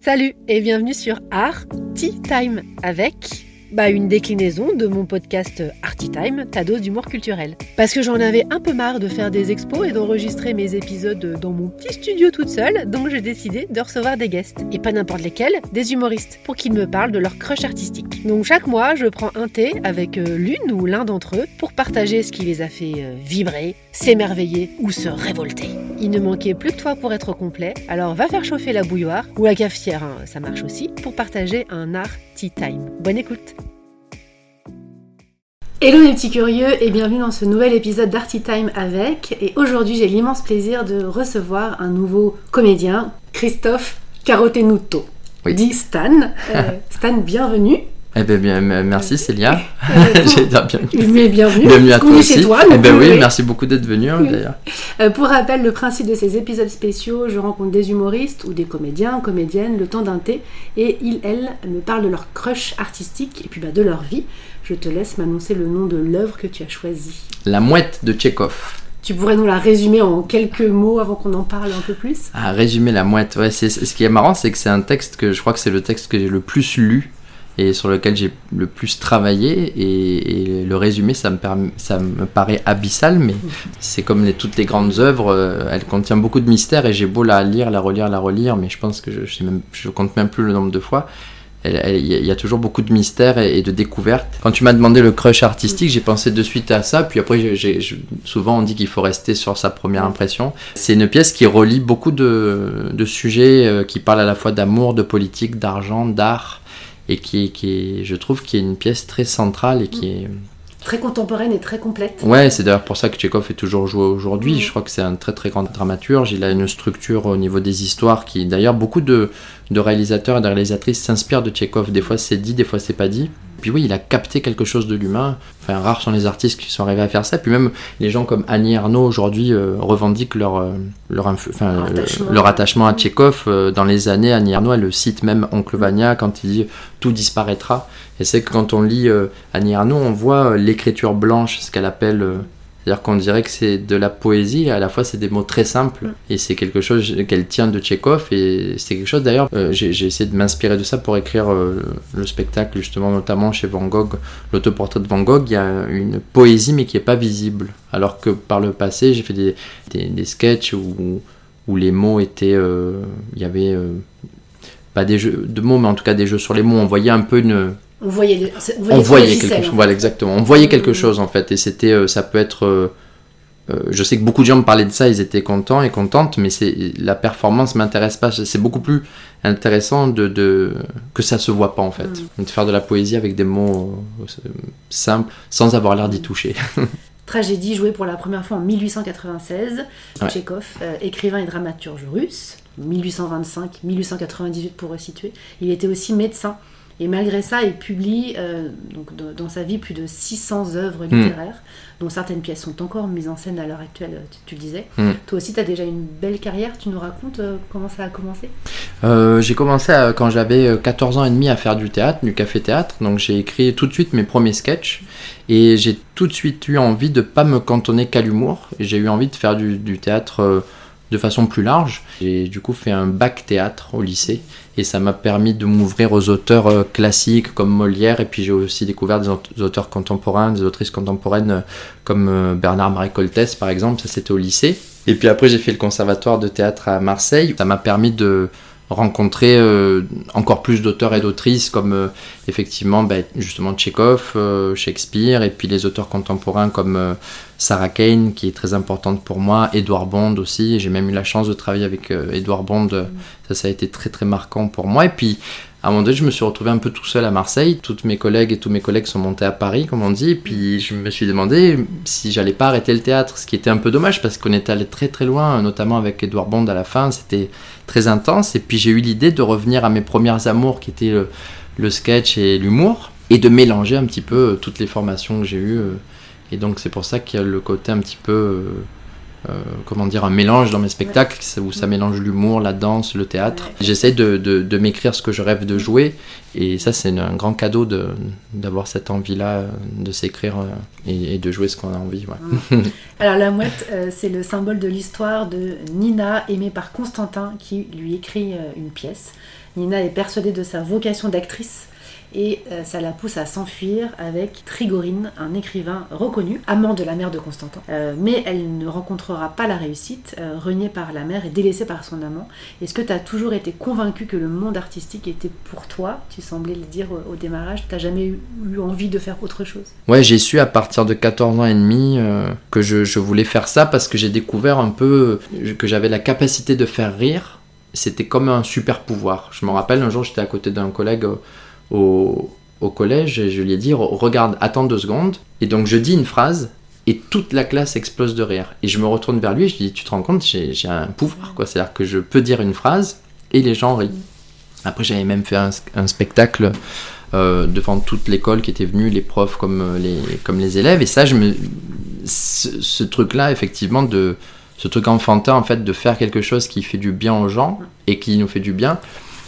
Salut et bienvenue sur Art Tea Time avec bah, une déclinaison de mon podcast Arty Time, ta dose d'humour culturel. Parce que j'en avais un peu marre de faire des expos et d'enregistrer mes épisodes dans mon petit studio toute seule, donc j'ai décidé de recevoir des guests. Et pas n'importe lesquels, des humoristes, pour qu'ils me parlent de leur crush artistique. Donc chaque mois, je prends un thé avec euh, l'une ou l'un d'entre eux pour partager ce qui les a fait euh, vibrer, s'émerveiller ou se révolter. Il ne manquait plus que toi pour être complet, alors va faire chauffer la bouilloire ou la cafetière, hein, ça marche aussi, pour partager un art tea time. Bonne écoute Hello mes petits curieux et bienvenue dans ce nouvel épisode d'Arty Time avec. Et aujourd'hui j'ai l'immense plaisir de recevoir un nouveau comédien, Christophe Carotenuto. Oui. Dit Stan. Euh, Stan, bienvenue. Eh ben, bien, merci Célia. Bienvenue. Mais bienvenue. Bienvenue à toi aussi. chez toi. eh ben oui, merci beaucoup d'être venu hein, Oui. d'ailleurs. Euh, pour rappel, le principe de ces épisodes spéciaux, je rencontre des humoristes ou des comédiens, comédiennes, le temps d'un thé, et ils, elles, me parlent de leur crush artistique et puis bah, de leur vie. Je te laisse m'annoncer le nom de l'œuvre que tu as choisie. La mouette de Tchekhov. Tu pourrais nous la résumer en quelques mots avant qu'on en parle un peu plus? À résumer la mouette, ouais, ce qui est marrant, c'est que c'est un texte que je crois que c'est le texte que j'ai le plus lu et sur lequel j'ai le plus travaillé. Et, le résumé, ça me, paraît abyssal, mais c'est comme toutes les grandes œuvres, euh, elle contient beaucoup de mystères et j'ai beau la lire, la relire, la relire, mais je pense que je, je, compte même plus le nombre de fois. Il y, a- toujours beaucoup de mystères et, de découvertes. Quand tu m'as demandé le crush artistique, j'ai pensé de suite à ça. Puis après, souvent on dit qu'il faut rester sur sa première impression. C'est une pièce qui relie beaucoup de, de sujets euh, qui parlent à la fois d'amour, de politique, d'argent, d'art. Et qui, qui est, je trouve, qui est une pièce très centrale et qui est, Très contemporaine et très complète. Ouais, c'est d'ailleurs pour ça que Tchekhov est toujours joué aujourd'hui. Je crois que c'est un très très grand dramaturge. Il a une structure au niveau des histoires qui, d'ailleurs, beaucoup de, de réalisateurs et de réalisatrices s'inspirent de Tchekhov. Des fois c'est dit, des fois c'est pas dit. Puis oui, il a capté quelque chose de l'humain. Enfin, rares sont les artistes qui sont arrivés à faire ça. Puis même les gens comme Annie Ernaux aujourd'hui euh, revendiquent leur, euh, leur, influ- enfin, Leur euh, attachement. leur attachement à Tchekhov. Euh, Dans les années, Annie Ernaux, elle le cite même Oncle Vania quand il dit tout disparaîtra. Et c'est que quand on lit Annie Ernaux, on voit l'écriture blanche, ce qu'elle appelle. C'est-à-dire qu'on dirait que c'est de la poésie, et à la fois c'est des mots très simples, Mm. et c'est quelque chose qu'elle tient de Tchekhov, et c'est quelque chose d'ailleurs, euh, j'ai j'ai essayé de m'inspirer de ça pour écrire euh, le spectacle, justement, notamment chez Van Gogh, l'autoportrait de Van Gogh, il y a une poésie mais qui est pas visible, alors que par le passé j'ai fait des, des, des sketchs où, où les mots étaient, euh, il y avait pas des jeux de mots, mais en tout cas des jeux sur les mots, on voyait un peu une, On voyait, on voyait quelque chose en voilà exactement on voyait quelque Mhm. chose en fait et c'était euh, ça peut être euh, euh, je sais que beaucoup de gens me parlaient de ça ils étaient contents et contentes mais c'est la performance m'intéresse pas c'est beaucoup plus intéressant de, de que ça se voit pas en fait Mhm. de faire de la poésie avec des mots simples sans avoir l'air d'y toucher Tragédie jouée pour la première fois en 1896. Ouais. Tchekhov, euh, écrivain et dramaturge russe, 1825-1898 pour resituer. Il était aussi médecin. Et malgré ça, il publie euh, donc, de- dans sa vie plus de 600 œuvres Hmm. littéraires, dont certaines pièces sont encore mises en scène à l'heure actuelle, euh, tu, tu le disais. Hmm. Toi aussi, tu as déjà une belle carrière. Tu nous racontes euh, comment ça a commencé? Euh, j'ai commencé à- quand j'avais euh, 14 ans et demi à faire du théâtre, du café-théâtre. Donc j'ai écrit tout de suite mes premiers sketchs. Et j'ai tout de suite eu envie de pas me cantonner qu'à l'humour. J'ai eu envie de faire du, du théâtre de façon plus large. J'ai du coup fait un bac théâtre au lycée. Et ça m'a permis de m'ouvrir aux auteurs euh, classiques comme Molière. Et puis j'ai aussi découvert des aut- des auteurs contemporains, des autrices contemporaines euh, comme euh, Bernard-Marie Coltès par exemple. Ça c'était au lycée. Et puis après j'ai fait le conservatoire de théâtre à Marseille. Ça m'a permis de rencontrer euh, encore plus d'auteurs et d'autrices comme euh, effectivement bah, justement Tchekhov, euh, Shakespeare et puis les auteurs contemporains comme Sarah Kane qui est très importante pour moi, Edouard Bond aussi, j'ai même eu la chance de travailler avec Edouard Bond, ça ça a été très très marquant pour moi. Et puis à un moment donné je me suis retrouvé un peu tout seul à Marseille, toutes mes collègues et tous mes collègues sont montés à Paris comme on dit puis je me suis demandé si j'allais pas arrêter le théâtre, ce qui était un peu dommage parce qu'on était allé très très loin, notamment avec Edouard Bond à la fin, c'était très intense. Et puis j'ai eu l'idée de revenir à mes premières amours qui étaient le, le sketch et l'humour et de mélanger un petit peu toutes les formations que j'ai eues. Et donc c'est pour ça qu'il y a le côté un petit peu euh, comment dire, un mélange dans mes spectacles où ça mélange l'humour, la danse, le théâtre. J'essaie de, m'écrire ce que je rêve de jouer et ça c'est un grand cadeau d'avoir cette envie-là de s'écrire et, de jouer ce qu'on a envie. Alors la mouette, c'est le symbole de l'histoire de Nina aimée par Constantin qui lui écrit une pièce. Nina est persuadée de sa vocation d'actrice et euh, ça la pousse à s'enfuir avec Trigorine, un écrivain reconnu, amant de la mère de Constantin. Euh, mais elle ne rencontrera pas la réussite, euh, reniée par la mère et délaissée par son amant. Est-ce que tu as toujours été convaincu que le monde artistique était pour toi? Tu semblais le dire au, démarrage, tu jamais eu, envie de faire autre chose? Ouais, j'ai su à partir de 14 ans et demi que je voulais faire ça parce que j'ai découvert un peu que j'avais la capacité de faire rire. C'était comme un super pouvoir. Je me rappelle un jour, j'étais à côté d'un collègue au, collège je lui ai dit regarde, attends deux secondes. Et donc je dis une phrase et toute la classe explose de rire. Et je me retourne vers lui et je lui dis tu te rends compte, j'ai un pouvoir quoi. C'est-à-dire que je peux dire une phrase et les gens rient. Après j'avais même fait un, spectacle euh, devant toute l'école qui était venue, les profs comme euh, les, élèves. Et ça, je me, ce, truc-là, effectivement, ce truc enfantin en fait de faire quelque chose qui fait du bien aux gens et qui nous fait du bien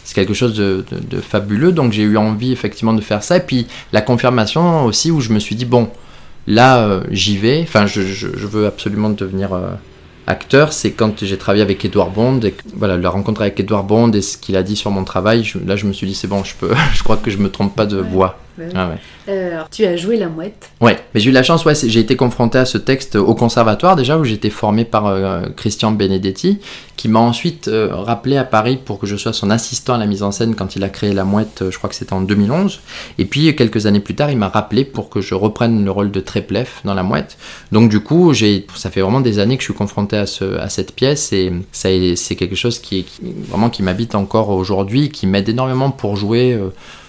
c'est quelque chose de, fabuleux. Donc j'ai eu envie effectivement de faire ça. Et puis la confirmation aussi où je me suis dit, bon, là euh, j'y vais. Enfin, je, veux absolument devenir euh, acteur. C'est quand j'ai travaillé avec Edouard Bond. Et voilà, la rencontre avec Edouard Bond et ce qu'il a dit sur mon travail, là je me suis dit, c'est bon, je, peux, je crois que je me trompe pas de voix. Ah euh, alors, tu as joué la mouette. Ouais, mais j'ai eu la chance, ouais, j'ai été confronté à ce texte au conservatoire déjà, où j'étais formé par euh, Christian Benedetti, qui m'a ensuite euh, rappelé à Paris pour que je sois son assistant à la mise en scène quand il a créé la mouette, je crois que c'était en 2011. Et puis, quelques années plus tard, il m'a rappelé pour que je reprenne le rôle de Tréplef dans la mouette. Donc, du coup, ça fait vraiment des années que je suis confronté à, ce, à cette pièce, et ça, c'est quelque chose qui, qui vraiment qui m'habite encore aujourd'hui, qui m'aide énormément pour jouer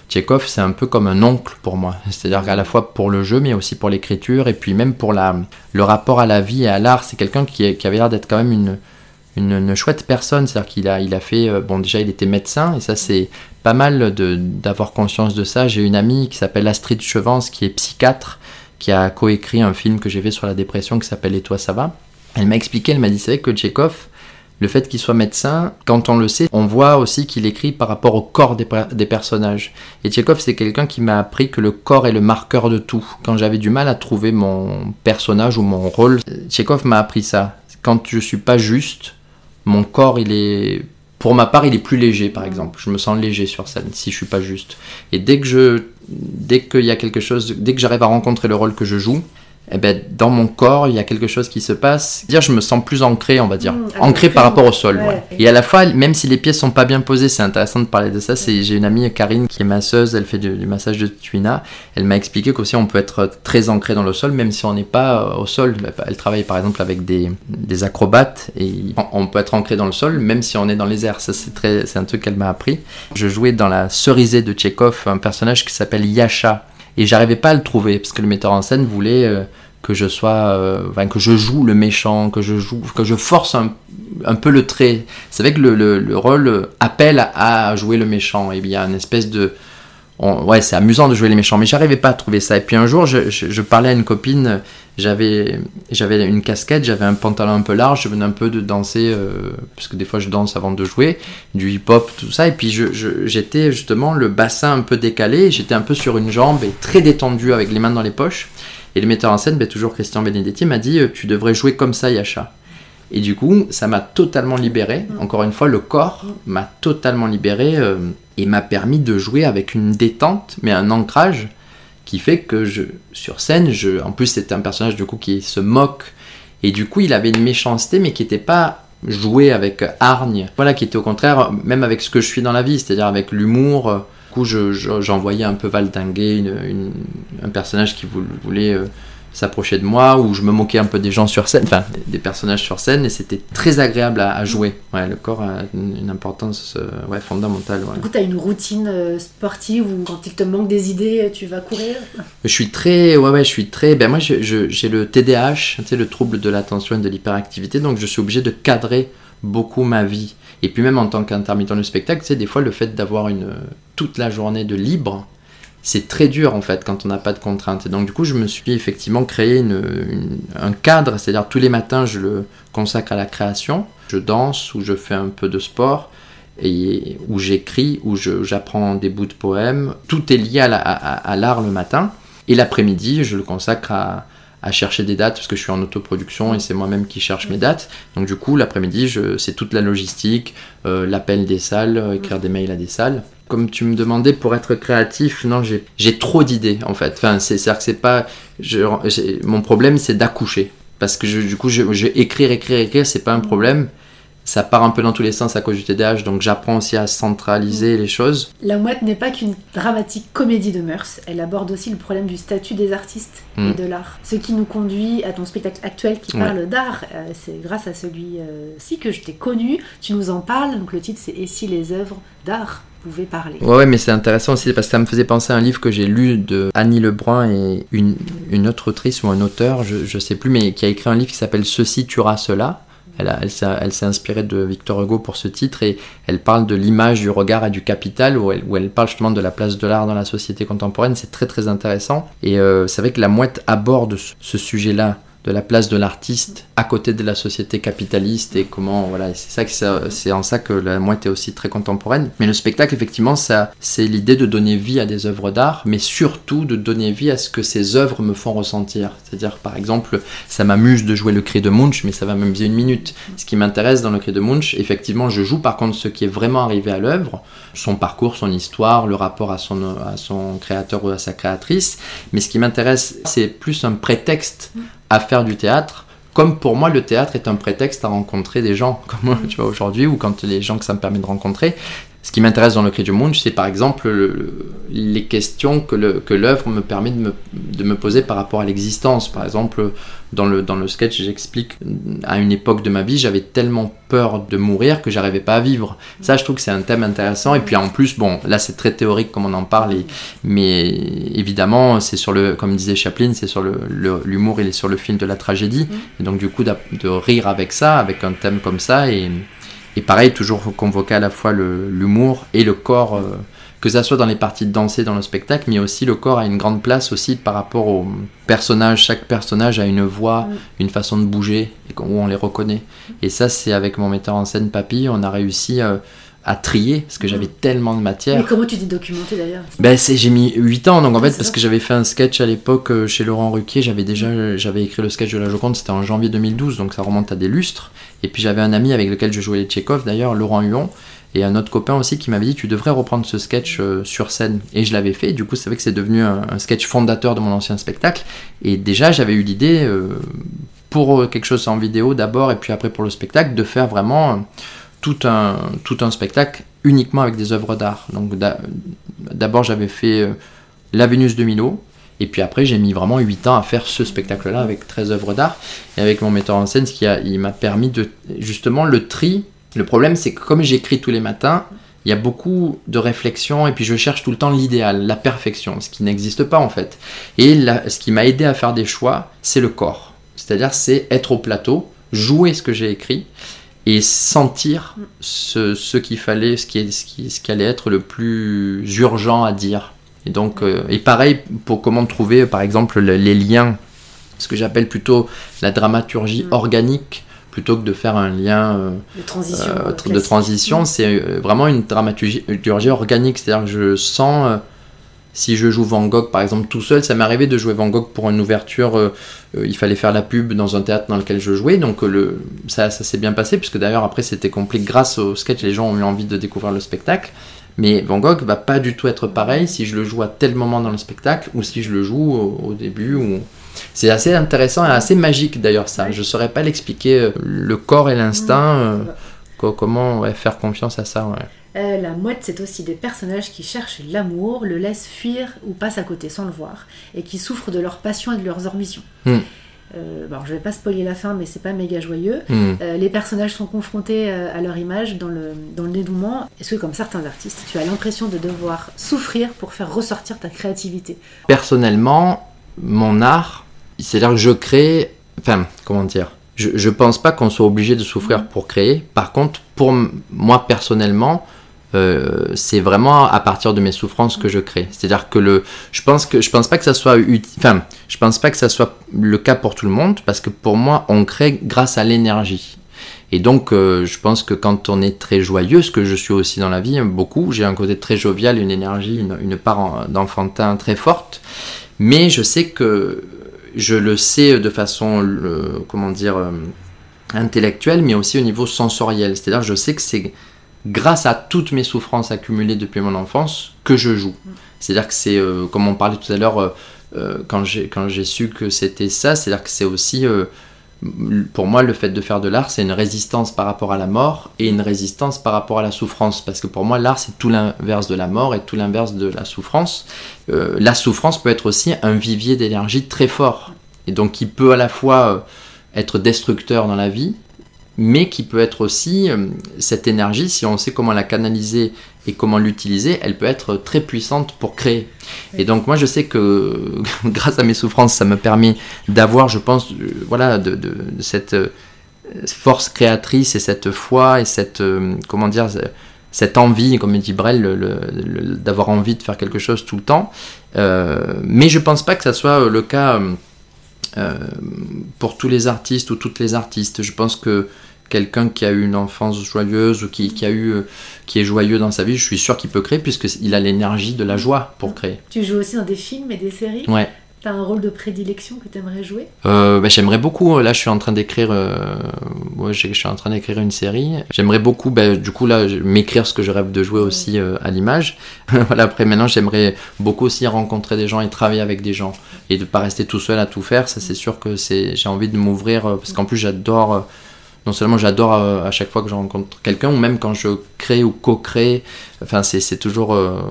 Tchekhov, c'est un peu comme un oncle pour moi. C'est-à-dire qu'à la fois pour le jeu, mais aussi pour l'écriture, et puis même pour la, le rapport à la vie et à l'art. C'est quelqu'un qui, qui, avait l'air d'être quand même une, une, chouette personne. C'est-à-dire qu'il a, il a fait. Euh, bon, déjà, il était médecin, et ça, c'est pas mal d'avoir conscience de ça. J'ai une amie qui s'appelle Astrid Chevance, qui est psychiatre, qui a coécrit un film que j'ai fait sur la dépression qui s'appelle Et toi, ça va? Elle m'a expliqué, elle m'a dit c'est vrai que Tchekhov, le fait qu'il soit médecin, quand on le sait, on voit aussi qu'il écrit par rapport au corps des, personnages. Et Tchekhov, c'est quelqu'un qui m'a appris que le corps est le marqueur de tout. Quand j'avais du mal à trouver mon personnage ou mon rôle, Tchekhov m'a appris ça. Quand je suis pas juste, mon corps, il est pour ma part, il est plus léger, par exemple. Je me sens léger sur scène si je suis pas juste. Et dès que je, dès qu'il y a quelque chose, dès que j'arrive à rencontrer le rôle que je joue, eh ben, dans mon corps, il y a quelque chose qui se passe. Dire, je me sens plus ancré, on va dire, mmh, ancré par rapport au sol. Et à la fois, même si les pièces sont pas bien posées, c'est intéressant de parler de ça. C'est, j'ai une amie Karine qui est masseuse, elle fait du, massage de tuina. Elle m'a expliqué qu'aussi on peut être très ancré dans le sol, même si on n'est pas euh, au sol. Bah, elle travaille par exemple avec des, des acrobates et on peut être ancré dans le sol, même si on est dans les airs. Ça, c'est très, c'est un truc qu'elle m'a appris. Je jouais dans la cerisée de Tchekhov un personnage qui s'appelle Yasha et j'arrivais pas à le trouver parce que le metteur en scène voulait euh, que je sois euh, que je joue le méchant que je joue que je force un, peu le trait c'est vrai que le, le, rôle appelle à jouer le méchant et bien une espèce de ouais, c'est amusant de jouer les méchants, mais j'arrivais pas à trouver ça. Et puis un jour, je, parlais à une copine, j'avais, j'avais une casquette, j'avais un pantalon un peu large, je venais un peu de danser, euh, parce que des fois je danse avant de jouer, du hip-hop, tout ça. Et puis j'étais justement le bassin un peu décalé, j'étais un peu sur une jambe et très détendu avec les mains dans les poches. Et le metteur en scène, ben, toujours Christian Benedetti, m'a dit euh, Tu devrais jouer comme ça, Yasha. Et du coup, ça m'a totalement libéré. Mm. Encore une fois, le corps m'a totalement libéré. Euh, et m'a permis de jouer avec une détente, mais un ancrage qui fait que je, sur scène, je, en plus c'est un personnage du coup qui se moque, et du coup il avait une méchanceté, mais qui n'était pas joué avec hargne, voilà, qui était au contraire, même avec ce que je suis dans la vie, c'est-à-dire avec l'humour. Du coup, j'envoyais un peu valdinguer un personnage qui voulait euh, s'approcher de moi, ou je me moquais un peu des gens sur scène, enfin des personnages sur scène, et c'était très agréable à, jouer. Ouais, le corps a une, importance euh, ouais, fondamentale. Du coup, tu as une routine euh, sportive où quand il te manque des idées, tu vas courir? Je suis très, ouais, ouais, je suis très, ben moi j'ai le TDAH, tu sais, le trouble de l'attention et de l'hyperactivité, donc je suis obligé de cadrer beaucoup ma vie. Et puis même en tant qu'intermittent du spectacle, tu sais, des fois le fait d'avoir une toute la journée de libre, c'est très dur en fait quand on n'a pas de contraintes. Et donc du coup, je me suis effectivement créé un cadre, c'est-à-dire tous les matins, je le consacre à la création. Je danse ou je fais un peu de sport, et j'écris, où j'apprends des bouts de poèmes. Tout est lié à l'art le matin. Et l'après-midi, je le consacre à, chercher des dates parce que je suis en autoproduction et c'est moi-même qui cherche mes dates. Donc du coup, l'après-midi, c'est toute la logistique, euh, l'appel des salles, écrire des mails à des salles. Comme tu me demandais pour être créatif, non, j'ai trop d'idées en fait. Enfin, c'est-à-dire que c'est pas, mon problème, c'est d'accoucher parce que du coup, je, je, écrire, écrire, écrire, c'est pas un problème ça part un peu dans tous les sens à cause du TDAH, donc j'apprends aussi à centraliser les choses. La mouette n'est pas qu'une dramatique comédie de mœurs, elle aborde aussi le problème du statut des artistes et hmm. de l'art. Ce qui nous conduit à ton spectacle actuel qui parle d'art, euh, c'est grâce à celui-ci que je t'ai connu, tu nous en parles, donc le titre c'est Et si les œuvres d'art pouvaient parler. Ouais, mais c'est intéressant aussi parce que ça me faisait penser à un livre que j'ai lu de Annie Lebrun et une, une autre autrice ou un auteur, je, je sais plus, mais qui a écrit un livre qui s'appelle Ceci tuera cela. Elle, elle, s'est inspirée de Victor Hugo pour ce titre et elle parle de l'image du regard et du capital où elle, où elle, parle justement de la place de l'art dans la société contemporaine. C'est très très intéressant et euh, c'est vrai que la mouette aborde ce sujet-là de la place de l'artiste à côté de la société capitaliste et comment voilà c'est ça que c'est en ça que la mouette est aussi très contemporaine. Mais le spectacle effectivement ça c'est l'idée de donner vie à des œuvres d'art mais surtout de donner vie à ce que ces œuvres me font ressentir. C'est-à-dire par exemple ça m'amuse de jouer le cri de Munch mais ça va m'amuser une minute. Ce qui m'intéresse dans le cri de Munch effectivement je joue. Par contre ce qui est vraiment arrivé à l'œuvre son parcours son histoire le rapport à son à son créateur ou à sa créatrice. Mais ce qui m'intéresse c'est plus un prétexte à faire du théâtre. Comme pour moi, le théâtre est un prétexte à rencontrer des gens, comme tu vois, aujourd'hui, ou quand les gens que ça me permet de rencontrer. Ce qui m'intéresse dans le Cri du Monde, c'est par exemple les questions que l'œuvre me permet de me, de me, poser par rapport à l'existence. Par exemple, dans le, dans le sketch, j'explique à une époque de ma vie, j'avais tellement peur de mourir que j'arrivais pas à vivre. Ça, je trouve que c'est un thème intéressant. Et puis en plus, bon, là c'est très théorique comme on en parle, mais évidemment, c'est sur le, comme disait Chaplin, c'est sur l'humour, il est sur le film de la tragédie. Mm. Et donc du coup, de rire avec ça, avec un thème comme ça, et et pareil, toujours convoquer à la fois l'humour et le corps, euh, que ça soit dans les parties de danser dans le spectacle, mais aussi le corps a une grande place aussi par rapport aux personnages. Chaque personnage a une voix, une façon de bouger, où on les reconnaît. Et ça, c'est avec mon metteur en scène Papy, on a réussi... Euh, à trier parce que j'avais tellement de matière. Mais comment tu t'es documenté d'ailleurs ben, J'ai mis 8 ans donc en fait parce que j'avais fait un sketch à l'époque euh, chez Laurent Ruquier, j'avais déjà j'avais écrit le sketch de la Joconde, c'était en janvier 2012 donc ça remonte à des lustres. Et puis j'avais un ami avec lequel je jouais les Tchekhov d'ailleurs, Laurent Huon, et un autre copain aussi qui m'avait dit tu devrais reprendre ce sketch euh, sur scène. Et je l'avais fait, du coup c'est vrai que c'est devenu un, sketch fondateur de mon ancien spectacle. Et déjà j'avais eu l'idée euh, pour quelque chose en vidéo d'abord et puis après pour le spectacle de faire vraiment tout un, tout un spectacle uniquement avec des œuvres d'art. Donc d'abord j'avais fait euh, La Vénus de Milo, et puis après j'ai mis vraiment 8 ans à faire ce spectacle-là avec 13 œuvres d'art, et avec mon metteur en scène, ce qui m'a permis de... Justement le tri, le problème c'est que comme j'écris tous les matins, il y a beaucoup de réflexion et puis je cherche tout le temps l'idéal, la perfection, ce qui n'existe pas en fait. Et ce qui m'a aidé à faire des choix, c'est le corps. C'est-à-dire c'est être au plateau, jouer ce que j'ai écrit et sentir ce, ce qu'il fallait, ce qui, ce, qui, ce qui allait être le plus urgent à dire. Et donc, euh, et pareil pour comment trouver, par exemple, les liens, ce que j'appelle plutôt la dramaturgie mm. organique, plutôt que de faire un lien euh, de transition. Euh, de transition, mm. c'est vraiment une dramaturgie organique, c'est-à-dire que je sens si je joue Van Gogh par exemple tout seul, ça m'est arrivé de jouer Van Gogh pour une ouverture, euh, euh, il fallait faire la pub dans un théâtre dans lequel je jouais, donc euh, le, ça, ça s'est bien passé, puisque d'ailleurs après c'était compliqué grâce au sketch, les gens ont eu envie de découvrir le spectacle. Mais Van Gogh va pas du tout être pareil si je le joue à tel moment dans le spectacle ou si je le joue au, début. Ou... C'est assez intéressant et assez magique d'ailleurs ça. Je saurais pas l'expliquer. Le corps et l'instinct, comment faire confiance à ça. Ouais. Euh, la mouette, c'est aussi des personnages qui cherchent l'amour, le laissent fuir ou passent à côté sans le voir, et qui souffrent de leur passion et de leurs ambitions. Hmm. Euh, bon, je vais pas spoiler la fin, mais c'est pas méga joyeux. Hmm. Euh, les personnages sont confrontés à leur image dans le, dans le dénouement. Est-ce que, comme certains artistes, tu as l'impression de devoir souffrir pour faire ressortir ta créativité? Personnellement, mon art, c'est-à-dire que je crée. Enfin, comment dire je, je pense pas qu'on soit obligé de souffrir hmm. pour créer. Par contre, pour moi personnellement, euh, c'est vraiment à partir de mes souffrances que je crée. C'est-à-dire que le, je pense que je pense pas que ça soit enfin, je pense pas que ça soit le cas pour tout le monde parce que pour moi, on crée grâce à l'énergie. Et donc, euh, je pense que quand on est très joyeux, ce que je suis aussi dans la vie, beaucoup, j'ai un côté très jovial, une énergie, une, part d'enfantin très forte. Mais je sais que je le sais de façon, comment dire, euh, intellectuelle, mais aussi au niveau sensoriel. C'est-à-dire, je sais que c'est grâce à toutes mes souffrances accumulées depuis mon enfance que je joue. C'est-à-dire que c'est, euh, comme on parlait tout à l'heure, quand j'ai su que c'était ça, c'est-à-dire que c'est aussi pour moi, le fait de faire de l'art, c'est une résistance par rapport à la mort et une résistance par rapport à la souffrance. Parce que pour moi, l'art, c'est tout l'inverse de la mort et tout l'inverse de la souffrance. Euh, la souffrance peut être aussi un vivier d'énergie très fort. Et donc, qui peut à la fois euh, être destructeur dans la vie, mais qui peut être aussi euh, cette énergie, si on sait comment la canaliser et comment l'utiliser, elle peut être très puissante pour créer. Et donc moi je sais que grâce à mes souffrances, ça me permet d'avoir, je pense, euh, voilà, de, cette euh, force créatrice et cette foi et cette, comment dire, cette envie, comme dit Brel, d'avoir envie de faire quelque chose tout le temps. mais je pense pas que ça soit le cas euh, pour tous les artistes ou toutes les artistes. Je pense que quelqu'un qui a eu une enfance joyeuse ou qui, qui, a eu, euh, qui est joyeux dans sa vie, je suis sûr qu'il peut créer puisqu'il a l'énergie de la joie pour créer. Tu joues aussi dans des films et des séries? Ouais. T'as un rôle de prédilection que tu aimerais jouer? Euh, bah, J'aimerais beaucoup. Là, je suis en train d'écrire. Euh, je suis en train d'écrire une série. J'aimerais beaucoup, bah, du coup, là, m'écrire ce que je rêve de jouer aussi euh, à l'image. voilà. Après, maintenant, j'aimerais beaucoup aussi rencontrer des gens et travailler avec des gens et de pas rester tout seul à tout faire. Ça, c'est sûr que c'est. J'ai envie de m'ouvrir parce qu'en plus, j'adore non seulement j'adore euh, à chaque fois que je rencontre quelqu'un, ou même quand je crée ou co-crée, enfin c'est toujours, euh,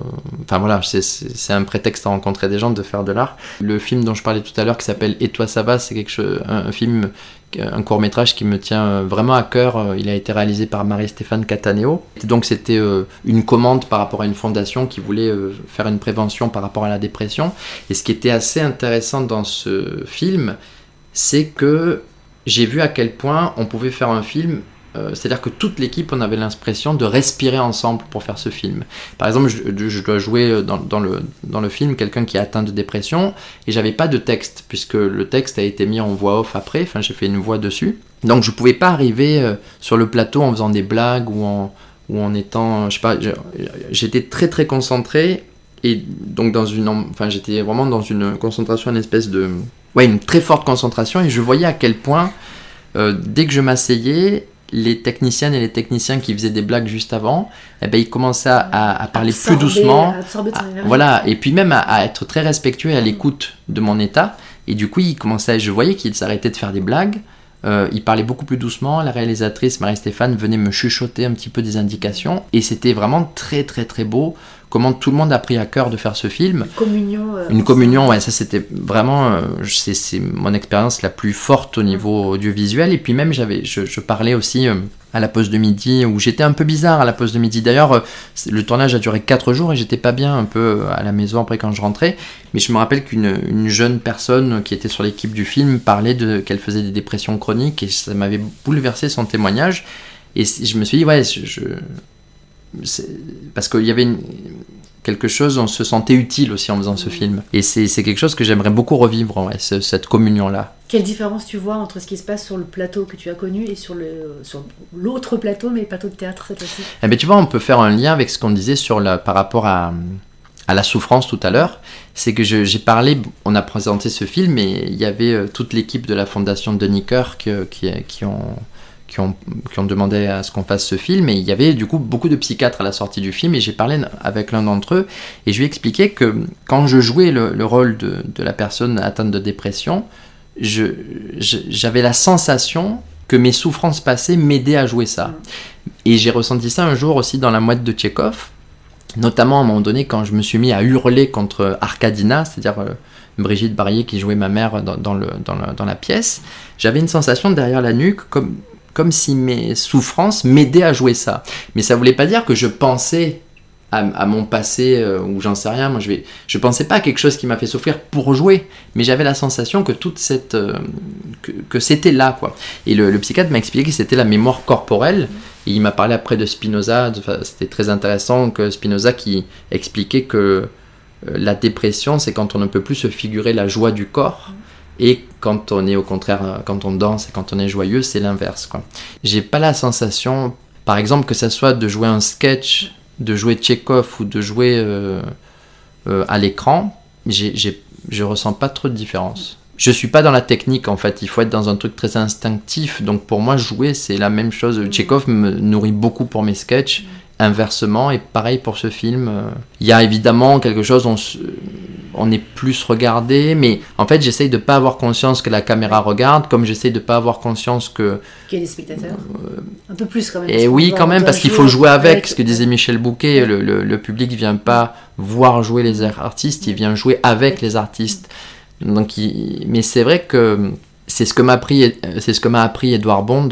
voilà, c'est un prétexte à rencontrer des gens, de faire de l'art. Le film dont je parlais tout à l'heure qui s'appelle Et toi ça va, c'est un, film, un court métrage qui me tient vraiment à cœur. Il a été réalisé par Marie-Stéphane Cataneo. Donc c'était euh, une commande par rapport à une fondation qui voulait faire une prévention par rapport à la dépression. Et ce qui était assez intéressant dans ce film, c'est que j'ai vu à quel point on pouvait faire un film euh, c'est-à-dire que toute l'équipe, on avait l'impression de respirer ensemble pour faire ce film. Par exemple, je, dois jouer dans, le, dans le film quelqu'un qui est atteint de dépression et j'avais pas de texte puisque le texte a été mis en voix off après. Enfin, j'ai fait une voix dessus. Donc, je pouvais pas arriver euh, sur le plateau en faisant des blagues ou en, ou en étant, je sais pas, j'étais très très concentré et donc dans une, enfin, j'étais vraiment dans une concentration, une espèce de ouais, une très forte concentration et je voyais à quel point, euh, dès que je m'asseyais, les techniciennes et les techniciens qui faisaient des blagues juste avant, eh ben, ils commençaient à, parler plus doucement. voilà, et puis même à, être très respectueux et à l'écoute de mon état. Et du coup, ils commençaient, je voyais qu'ils s'arrêtaient de faire des blagues. Euh, ils parlaient beaucoup plus doucement. La réalisatrice Marie-Stéphane venait me chuchoter un petit peu des indications. Et c'était vraiment très, très, très beau comment tout le monde a pris à cœur de faire ce film. Une communion. Euh, une communion, ouais, ça c'était vraiment, euh, c'est mon expérience la plus forte au niveau audiovisuel. Et puis même, j'avais, je, parlais aussi euh, à la pause de midi, où j'étais un peu bizarre à la pause de midi. D'ailleurs, le tournage a duré 4 jours et j'étais pas bien un peu à la maison après quand je rentrais. Mais je me rappelle qu'une jeune personne qui était sur l'équipe du film parlait de qu'elle faisait des dépressions chroniques et ça m'avait bouleversé son témoignage. Et je me suis dit, ouais, je, parce qu'il y avait quelque chose, on se sentait utile aussi en faisant ce film. Et c'est quelque chose que j'aimerais beaucoup revivre, cette communion-là. Quelle différence tu vois entre ce qui se passe sur le plateau que tu as connu et sur l'autre plateau, mais plateau de théâtre cette fois-ci? Eh ben, Tu vois, on peut faire un lien avec ce qu'on disait sur la, par rapport à, à la souffrance tout à l'heure. C'est que j'ai parlé, on a présenté ce film et il y avait euh, toute l'équipe de la fondation Denis Kirk qui, qui ont qui ont, demandé à ce qu'on fasse ce film. Et il y avait du coup beaucoup de psychiatres à la sortie du film. Et j'ai parlé avec l'un d'entre eux et je lui ai expliqué que quand je jouais le, rôle de, la personne atteinte de dépression, j'avais la sensation que mes souffrances passées m'aidaient à jouer ça. Et j'ai ressenti ça un jour aussi dans la mouette de Tchekhov, notamment à un moment donné quand je me suis mis à hurler contre Arkadina, c'est-à-dire euh, Brigitte Barrier qui jouait ma mère dans la pièce. J'avais une sensation derrière la nuque comme comme si mes souffrances m'aidaient à jouer ça. Mais ça voulait pas dire que je pensais à, mon passé euh, ou j'en sais rien. Moi, je vais, je pensais pas à quelque chose qui m'a fait souffrir pour jouer, mais j'avais la sensation que toute cette, euh, que, c'était là, quoi. Et le, psychiatre m'a expliqué que c'était la mémoire corporelle. Il m'a parlé après de Spinoza. C'était très intéressant que Spinoza qui expliquait que euh, la dépression, c'est quand on ne peut plus se figurer la joie du corps. Et quand on est au contraire, quand on danse et quand on est joyeux, c'est l'inverse. J'ai pas la sensation, par exemple, que ça soit de jouer un sketch de jouer Tchekhov ou de jouer euh, euh, à l'écran, je ressens pas trop de différence. Je suis pas dans la technique en fait, il faut être dans un truc très instinctif. Donc pour moi, jouer c'est la même chose. Tchekhov me nourrit beaucoup pour mes sketchs inversement et pareil pour ce film. Il y a évidemment quelque chose, on, on est plus regardé, mais en fait j'essaye de pas avoir conscience que la caméra regarde, comme j'essaye de pas avoir conscience que... Qu'il y a des spectateurs euh, Un peu plus quand même. Et oui quand même, parce qu'il faut jouer avec, ce que disait Michel Bouquet, le, le, public vient pas voir jouer les artistes, il vient jouer avec les artistes. Donc, Mais c'est vrai que c'est ce que m'a appris, c'est ce que m'a appris Edouard Bond,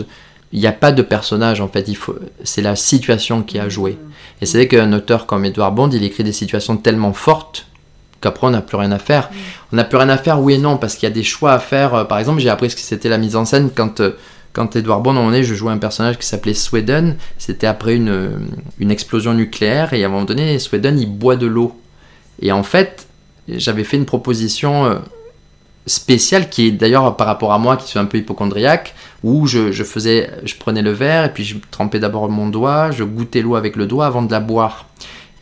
il n'y a pas de personnage en fait, il faut, c'est la situation qui a joué. Et c'est vrai qu'un auteur comme Edouard Bond, il écrit des situations tellement fortes qu'après on n'a plus rien à faire. On n'a plus rien à faire, oui et non, parce qu'il y a des choix à faire. Euh, par exemple, j'ai appris ce que c'était la mise en scène quand, euh, quand Edouard Bond, on est, je jouais un personnage qui s'appelait Sweden. C'était après une, euh, une explosion nucléaire et à un moment donné, Sweden, il boit de l'eau. Et en fait, j'avais fait une proposition spéciale qui est d'ailleurs par rapport à moi qui suis un peu hypochondriaque où je, je, faisais je prenais le verre et puis je trempais d'abord mon doigt je goûtais l'eau avec le doigt avant de la boire.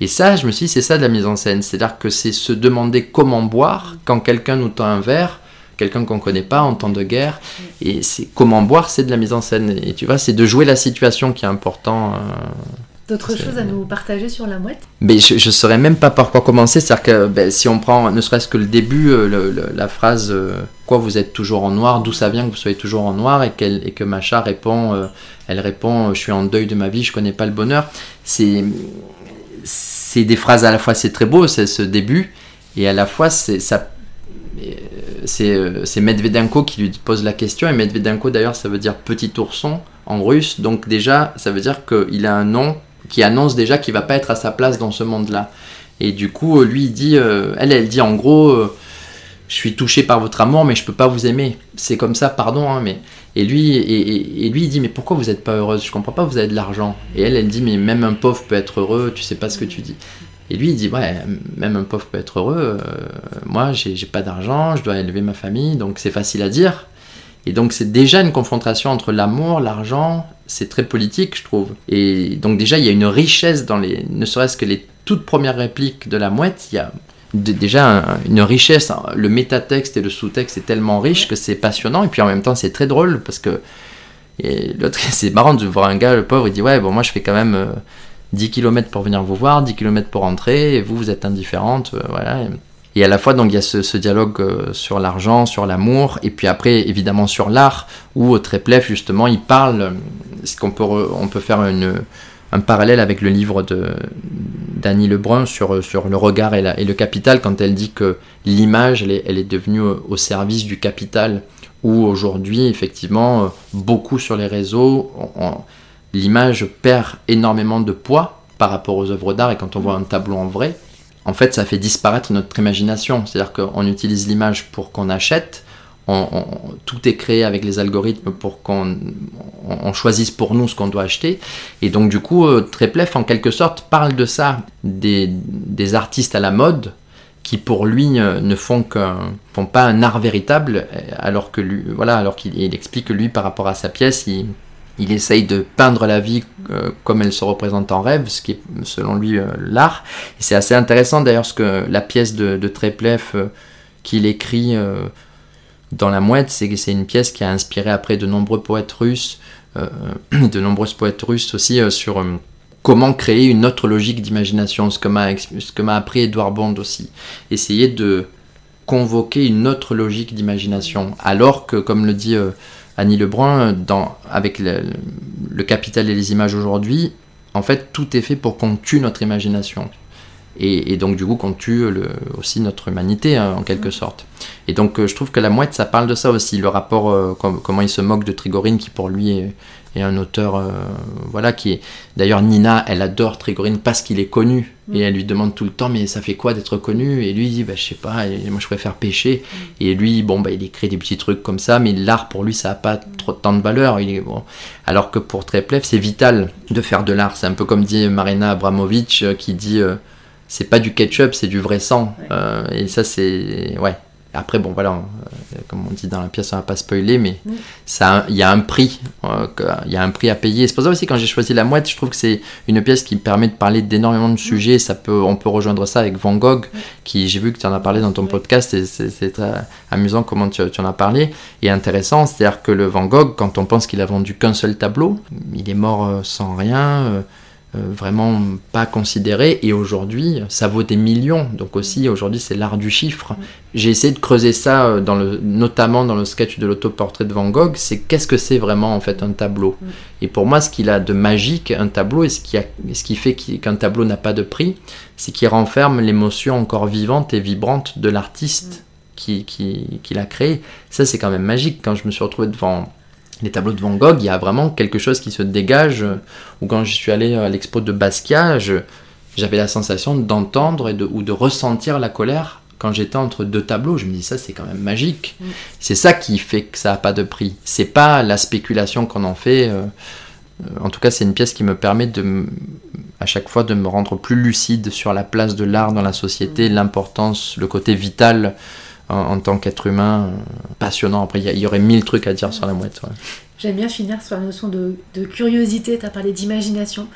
Et ça je me suis dit c'est ça de la mise en scène. C'est à dire que c'est se demander comment boire quand quelqu'un nous tend un verre quelqu'un qu'on connaît pas en temps de guerre et c'est comment boire c'est de la mise en scène. Et tu vois c'est de jouer la situation qui est important euh, D'autres choses à nous partager sur la mouette Mais je ne saurais même pas par quoi commencer. C'est-à-dire que ben, si on prend ne serait-ce que le début, euh, la phrase euh, Quoi, vous êtes toujours en noir D'où ça vient que vous soyez toujours en noir Et, et que Macha répond euh, Elle répond Je suis en deuil de ma vie, je connais pas le bonheur. C'est c'est des phrases à la fois, c'est très beau, c'est ce début, et à la fois, c'est ça. C'est Medvedenko qui lui pose la question, et Medvedenko d'ailleurs, ça veut dire petit ourson en russe, donc déjà, ça veut dire qu'il a un nom qui annonce déjà qu'il va pas être à sa place dans ce monde-là. Et du coup, euh, lui, il dit, euh, elle, elle dit en gros, euh, je suis touché par votre amour, mais je peux pas vous aimer. C'est comme ça, pardon, hein, mais et lui, et, lui, il dit, mais pourquoi vous n'êtes pas heureuse? Je comprends pas, vous avez de l'argent. Et elle, elle dit, mais même un pauvre peut être heureux, tu sais pas ce que tu dis. Et lui, il dit, ouais, même un pauvre peut être heureux. moi, j'ai pas d'argent, je dois élever ma famille, donc c'est facile à dire. Et donc c'est déjà une confrontation entre l'amour, l'argent, c'est très politique je trouve. Et donc déjà il y a une richesse dans les, ne serait-ce que les toutes premières répliques de la mouette, il y a déjà une richesse, le métatexte et le sous-texte est tellement riche que c'est passionnant et puis en même temps c'est très drôle parce que l'autre c'est marrant de voir un gars, le pauvre, il dit ouais bon moi je fais quand même 10 euh, km pour venir vous voir, 10 km pour rentrer et vous vous êtes indifférente, euh, voilà. Et à la fois, donc, il y a ce, dialogue euh, sur l'argent, sur l'amour, et puis après, évidemment, sur l'art, où Tréplef, justement, il parle, euh, ce qu'on peut, on peut faire un parallèle avec le livre de d'Annie Lebrun sur, sur le regard et, le capital, quand elle dit que l'image, elle elle est, devenue au service du capital, où aujourd'hui, effectivement, euh, beaucoup sur les réseaux, l'image perd énormément de poids par rapport aux œuvres d'art, et quand on voit un tableau en vrai, en fait, ça fait disparaître notre imagination. C'est-à-dire qu'on utilise l'image pour qu'on achète, tout est créé avec les algorithmes pour qu'on choisisse pour nous ce qu'on doit acheter. Et donc, du coup, euh, Treplef, en quelque sorte, parle de ça, des, artistes à la mode qui, pour lui, euh, ne font, font pas un art véritable, alors que voilà, alors qu'il explique que lui, par rapport à sa pièce, il il essaye de peindre la vie euh, comme elle se représente en rêve, ce qui est selon lui euh, l'art. C'est assez intéressant d'ailleurs ce que la pièce de, de euh, qu'il écrit dans La Mouette, c'est c'est une pièce qui a inspiré après de nombreux poètes russes, de nombreuses poètes russes aussi sur comment créer une autre logique d'imagination, ce que m'a appris Edouard Bond aussi. Essayer de convoquer une autre logique d'imagination, alors que, comme le dit Annie Lebrun, dans, avec le, capital et les images aujourd'hui, en fait, tout est fait pour qu'on tue notre imagination. Et, donc du coup qu'on tue aussi notre humanité hein, en quelque sorte. Et donc je trouve que la mouette ça parle de ça aussi, le rapport, comment il se moque de Trigorine qui pour lui est, un auteur, euh, voilà, qui est. D'ailleurs, Nina, elle adore Trigorine parce qu'il est connu. Mm. Et elle lui demande tout le temps, mais ça fait quoi d'être connu? Et lui, il dit, bah, je sais pas, moi je préfère pêcher. Mm. Et lui, bon, bah, il écrit des petits trucs comme ça, mais l'art pour lui, ça n'a pas trop tant de valeur. Il est, bon. Alors que pour Treplev, c'est vital de faire de l'art. C'est un peu comme dit Marina Abramovic euh, qui dit. Euh, c'est pas du ketchup, c'est du vrai sang. et ça, c'est. Ouais, après, bon, voilà, euh, comme on dit dans la pièce, on va pas spoiler, mais il y a un prix, euh, il y a un prix à payer. C'est pour ça aussi quand j'ai choisi la mouette, je trouve que c'est une pièce qui me permet de parler d'énormément de sujets. Ça peut, on peut rejoindre ça avec Van Gogh, qui j'ai vu que tu en as parlé dans ton podcast, et c'est très amusant comment tu, en as parlé et intéressant. C'est-à-dire que le Van Gogh, quand on pense qu'il a vendu qu'un seul tableau, il est mort euh, sans rien. Euh, vraiment pas considéré. Et aujourd'hui ça vaut des millions. Donc aussi aujourd'hui c'est l'art du chiffre. J'ai essayé de creuser ça euh, dans le, notamment dans le sketch de l'autoportrait de Van Gogh c'est qu'est-ce que c'est vraiment en fait un tableau. Et pour moi ce qu'il a de magique un tableau et ce qui, a, ce qui fait qu'un tableau n'a pas de prix c'est qu'il renferme l'émotion encore vivante et vibrante de l'artiste qui, qui, qui l'a créé. Ça c'est quand même magique. Quand je me suis retrouvé devant les tableaux de Van Gogh, il y a vraiment quelque chose qui se dégage. Ou quand je suis allé à l'expo de Basquiat, j'avais la sensation d'entendre ou de ressentir la colère quand j'étais entre deux tableaux. Je me dis ça c'est quand même magique. Mm. C'est ça qui fait que ça n'a pas de prix. C'est pas la spéculation qu'on en fait. Euh, en tout cas, c'est une pièce qui me permet de, à chaque fois de me rendre plus lucide sur la place de l'art dans la société, mm. l'importance, le côté vital en, tant qu'être humain euh, passionnant. Après, il y, aurait mille trucs à dire sur la mouette. J'aime bien finir sur la notion de, curiosité. Tu as parlé d'imagination.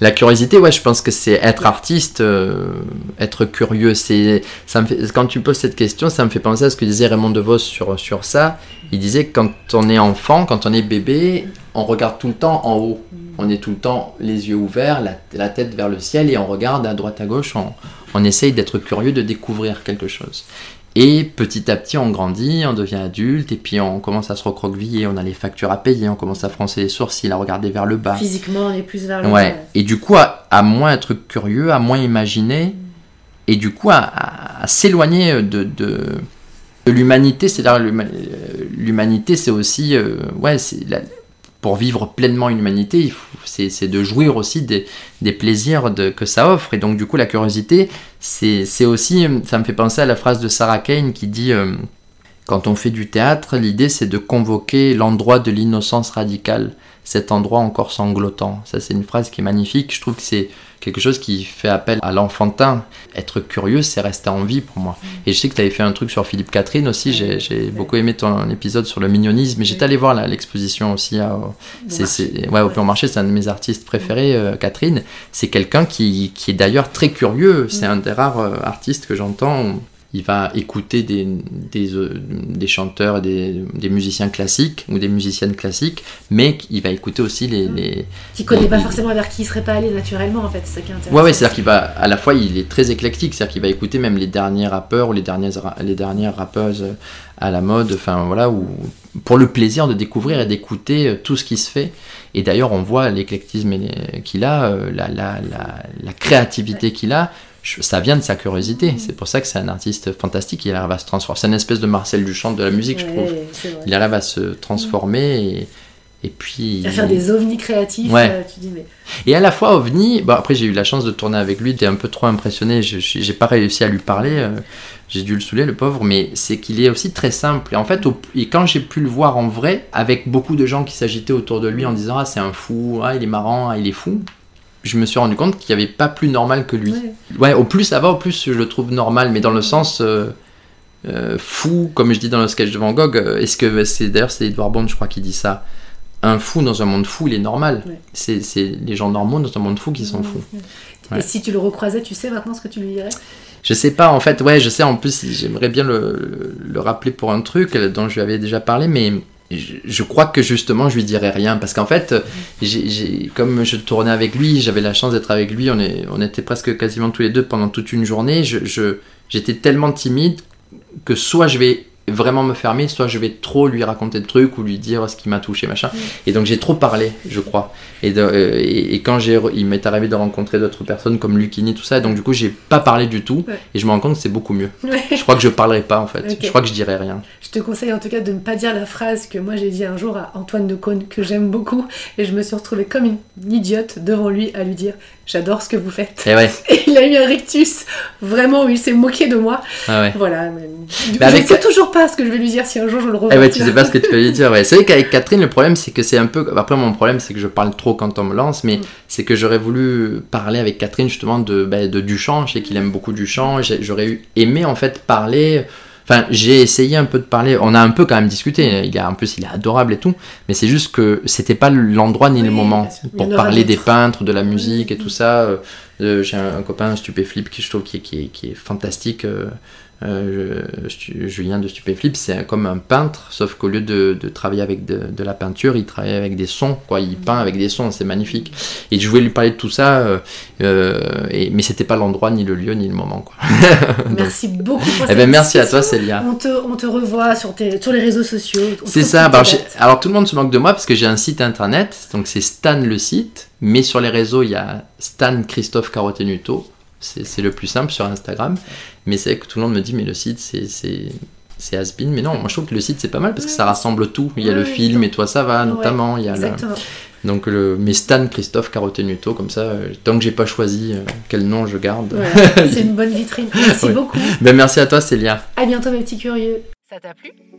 La curiosité, ouais, je pense que c'est être artiste, euh, être curieux. C'est, ça me fait, quand tu poses cette question, ça me fait penser à ce que disait Raymond DeVos sur, sur ça. Il disait que quand on est enfant, quand on est bébé, on regarde tout le temps en haut. On est tout le temps les yeux ouverts, la, tête vers le ciel et on regarde à droite à gauche. On, on essaye d'être curieux, de découvrir quelque chose. Et petit à petit, on grandit, on devient adulte, et puis on commence à se recroqueviller, on a les factures à payer, on commence à froncer les sourcils, à regarder vers le bas. Physiquement, on est plus vers le ouais. bas. Et du coup, à, moins être curieux, à moins imaginer, et du coup, à, s'éloigner de, de, l'humanité. C'est-à-dire, l'humanité, c'est aussi. Euh, ouais, c'est pour vivre pleinement une humanité, c'est de jouir aussi des, plaisirs que ça offre. Et donc, du coup, la curiosité, c'est aussi, ça me fait penser à la phrase de Sarah Kane qui dit euh, Quand on fait du théâtre, l'idée c'est de convoquer l'endroit de l'innocence radicale, cet endroit encore sanglotant. Ça, c'est une phrase qui est magnifique. Je trouve que c'est quelque chose qui fait appel à l'enfantin. Être curieux, c'est rester en vie pour moi. Et je sais que tu avais fait un truc sur Philippe Catherine aussi. J'ai beaucoup aimé ton épisode sur le mignonisme. J'étais allé voir l'exposition aussi à, c'est, ouais, au Plan Marché. C'est un de mes artistes préférés, euh, Catherine. C'est quelqu'un qui, qui, est d'ailleurs très curieux. C'est un des rares euh, artistes que j'entends il va écouter des, des, euh, des chanteurs, des, des, musiciens classiques ou des musiciennes classiques, mais il va écouter aussi les. les qui connaît pas forcément vers qui il serait pas allé naturellement en fait, c'est ça qui est intéressant. Ouais, ouais c'est-à-dire qu'il va, à la fois, il est très éclectique, c'est-à-dire qu'il va écouter même les derniers rappeurs ou les dernières, les dernières rappeuses à la mode, enfin voilà, ou pour le plaisir de découvrir et d'écouter euh, tout ce qui se fait. Et d'ailleurs, on voit l'éclectisme qu'il a, euh, la, la, la, la créativité qu'il a ça vient de sa curiosité. Mm. C'est pour ça que c'est un artiste fantastique. Il arrive à se transformer. C'est une espèce de Marcel Duchamp de la musique, je trouve. Il arrive à se transformer et, et puis. À faire des ovnis créatifs. Euh, tu dis, mais... Et à la fois ovni. Bon, après, j'ai eu la chance de tourner avec lui. J'étais un peu trop impressionné. Je j'ai pas réussi à lui parler. Euh, j'ai dû le saouler, le pauvre. Mais c'est qu'il est aussi très simple. Et en fait, et quand j'ai pu le voir en vrai, avec beaucoup de gens qui s'agitaient autour de lui en disant Ah, c'est un fou. Ah, il est marrant. Ah, il est fou je me suis rendu compte qu'il n'y avait pas plus normal que lui. Ouais. au plus ça va, au plus je le trouve normal, mais dans le sens euh, euh, fou, comme je dis dans le sketch de Van Gogh. Euh, est-ce que c'est d'ailleurs c'est Edouard Bond, je crois, qui dit ça. Un fou dans un monde fou, il est normal. C'est les gens normaux dans un monde fou qui sont fous. Et si tu le recroisais, tu sais maintenant ce que tu lui dirais? Je sais pas, en fait, ouais, je sais, en plus, j'aimerais bien le, le, rappeler pour un truc dont je lui avais déjà parlé, mais je, crois que justement je lui dirais rien. Parce qu'en fait comme je tournais avec lui j'avais la chance d'être avec lui on, est, on était presque quasiment tous les deux pendant toute une journée. Je, j'étais tellement timide que soit je vais vraiment me fermer, soit je vais trop lui raconter de trucs ou lui dire ce qui m'a touché, machin. Et donc j'ai trop parlé, je crois. Et, de- euh, et, et quand j'ai, il m'est arrivé de rencontrer d'autres personnes comme Lucini, tout ça, donc du coup j'ai pas parlé du tout. Ouais. Et je me rends compte que c'est beaucoup mieux. Ouais. Je crois que je parlerai pas en fait. Je crois que je dirai rien. Je te conseille en tout cas de ne pas dire la phrase que moi j'ai dit un jour à Antoine de Caunes, que j'aime beaucoup, et je me suis retrouvée comme une idiote devant lui à lui dire J'adore ce que vous faites. Et ouais, Et il a eu un rictus, vraiment, où il s'est moqué de moi. ah ouais. Voilà. mais- Du coup, avec- sais toujours pas ce que je vais lui dire si un jour je le revois. Eh ouais, tu sais pas ce que tu peux lui dire. Ouais. C'est vrai qu'avec Catherine, le problème, c'est que c'est un peu. Après, mon problème, c'est que je parle trop quand on me lance, mais Mm. c'est que j'aurais voulu parler avec Catherine justement de, bah, de Duchamp. Je sais qu'il aime beaucoup Duchamp. J'aurais aimé en fait parler. Enfin, j'ai essayé un peu de parler. On a un peu quand même discuté. Il est en plus, il est adorable et tout. Mais c'est juste que c'était pas l'endroit ni le moment pour parler des peintres, de la musique et tout ça. Euh, j'ai un, un copain Stupéflip qui je trouve qui est, qui est, qui est fantastique. euh, euh, Julien de Stupéflip, c'est comme un peintre, sauf qu'au lieu de, de travailler avec de, de la peinture, il travaille avec des sons, quoi. Il peint avec des sons, c'est magnifique. Et je voulais lui parler de tout ça, euh, euh, et, mais c'était pas l'endroit, ni le lieu, ni le moment, quoi. Merci beaucoup pour Eh cette ben, merci à toi. Célia. On te, on te revoit sur, tes, sur les réseaux sociaux. C'est ça. alors tout le monde se moque de moi parce que j'ai un site internet, donc c'est Stan le site, mais sur les réseaux il y a Stan Christophe Carotenuto, c'est le plus simple sur Instagram, mais c'est vrai que tout le monde me dit mais le site c'est c'est mais non, moi je trouve que le site c'est pas mal parce que ça rassemble tout, il y a le film et toi ça va Ouais, notamment, il y a le- Exactement. donc le mais Stan Christophe Carotenuto comme ça, euh, tant que j'ai pas choisi euh, quel nom je garde. Voilà, c'est une bonne vitrine. Merci Ouais. beaucoup. ben merci à toi Célia. À bientôt, mes petits curieux. Ça t'a plu?